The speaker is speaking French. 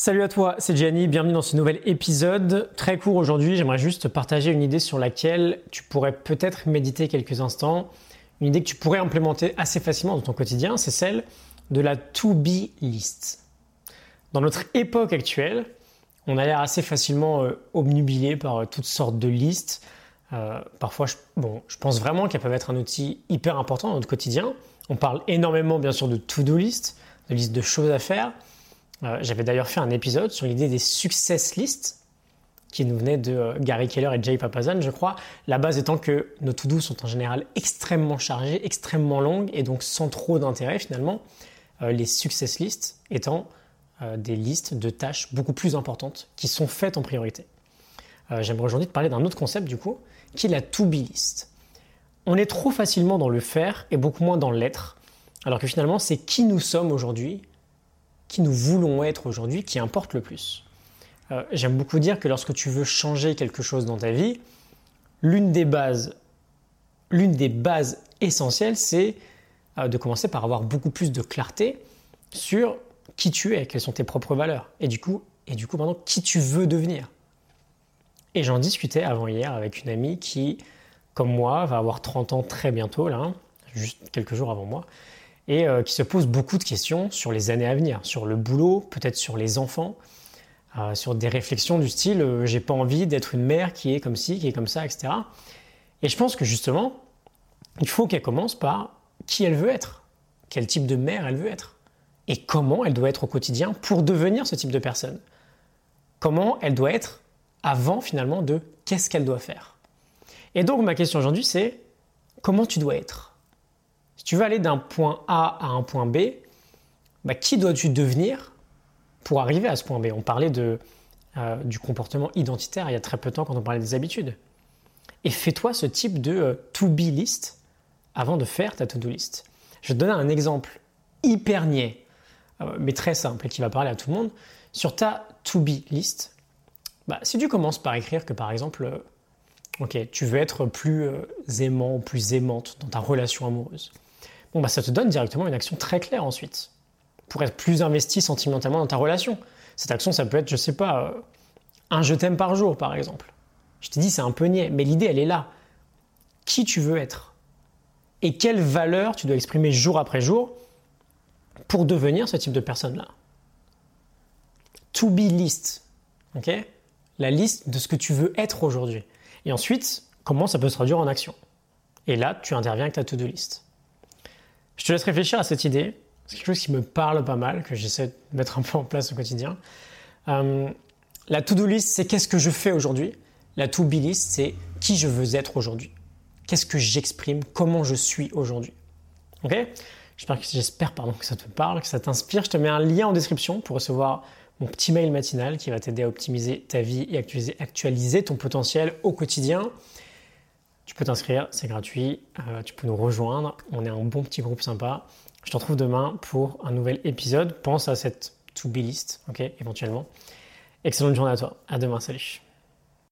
Salut à toi, c'est Gianni, bienvenue dans ce nouvel épisode. Très court aujourd'hui, j'aimerais juste partager une idée sur laquelle tu pourrais peut-être méditer quelques instants. Une idée que tu pourrais implémenter assez facilement dans ton quotidien, c'est celle de la to-be list. Dans notre époque actuelle, on a l'air assez facilement euh, obnubilé par euh, toutes sortes de listes. Euh, parfois, je, bon, je pense vraiment qu'elles peuvent être un outil hyper important dans notre quotidien. On parle énormément bien sûr de to-do list, de liste de choses à faire. Euh, j'avais d'ailleurs fait un épisode sur l'idée des success lists qui nous venait de euh, Gary Keller et Jay Papazan, je crois. La base étant que nos to-do sont en général extrêmement chargées, extrêmement longues et donc sans trop d'intérêt finalement. Euh, les success lists étant des listes de tâches beaucoup plus importantes qui sont faites en priorité. J'aimerais aujourd'hui te parler d'un autre concept du coup, qui est la to-be list. On est trop facilement dans le faire et beaucoup moins dans l'être, alors que finalement c'est qui nous sommes aujourd'hui qui nous voulons être aujourd'hui qui importe le plus. Euh, j'aime beaucoup dire que lorsque tu veux changer quelque chose dans ta vie, l'une des bases, l'une des bases essentielles, c'est euh, de commencer par avoir beaucoup plus de clarté sur qui tu es, quelles sont tes propres valeurs, et du coup, et du coup, maintenant, qui tu veux devenir. Et j'en discutais avant hier avec une amie qui, comme moi, va avoir 30 ans très bientôt, là, juste quelques jours avant moi, et euh, qui se pose beaucoup de questions sur les années à venir, sur le boulot, peut-être sur les enfants, euh, sur des réflexions du style euh, j'ai pas envie d'être une mère qui est comme ci, qui est comme ça, etc. Et je pense que justement, il faut qu'elle commence par qui elle veut être, quel type de mère elle veut être, et comment elle doit être au quotidien pour devenir ce type de personne. Comment elle doit être avant finalement de qu'est-ce qu'elle doit faire. Et donc ma question aujourd'hui c'est comment tu dois être? Si tu veux aller d'un point A à un point B, bah, qui dois-tu devenir pour arriver à ce point B? On parlait euh, du comportement identitaire il y a très peu de temps quand on parlait des habitudes. Et fais-toi ce type de euh, to-be list avant de faire ta to-do list. Je vais te donner un exemple hyper niais, euh, mais très simple et qui va parler à tout le monde. Sur ta to-be list, bah, si tu commences par écrire que par exemple, tu veux être plus aimant, plus aimante dans ta relation amoureuse, bon, bah, ça te donne directement une action très claire ensuite pour être plus investi sentimentalement dans ta relation. Cette action, ça peut être, je sais pas, euh, un je t'aime par jour, par exemple. Je t'ai dit, c'est un peu niais, mais l'idée, elle est là. Qui tu veux être Et quelle valeur tu dois exprimer jour après jour pour devenir ce type de personne-là? To be list. ok? La liste de ce que tu veux être aujourd'hui. Et ensuite, comment ça peut se traduire en action? Et là, tu interviens avec ta to-do list. Je te laisse réfléchir à cette idée. C'est quelque chose qui me parle pas mal, que j'essaie de mettre un peu en place au quotidien. Euh, la to-do list, c'est qu'est-ce que je fais aujourd'hui? La to-be list, c'est qui je veux être aujourd'hui. Qu'est-ce que j'exprime, comment je suis aujourd'hui. Ok? J'espère, que, pardon, que ça te parle, que ça t'inspire. Je te mets un lien en description pour recevoir mon petit mail matinal qui va t'aider à optimiser ta vie et actualiser, actualiser ton potentiel au quotidien. Tu peux t'inscrire, c'est gratuit, euh, tu peux nous rejoindre, on est un bon petit groupe sympa. Je te retrouve demain pour un nouvel épisode. Pense à cette to-be list, ok, éventuellement. Excellente journée à toi, à demain, salut.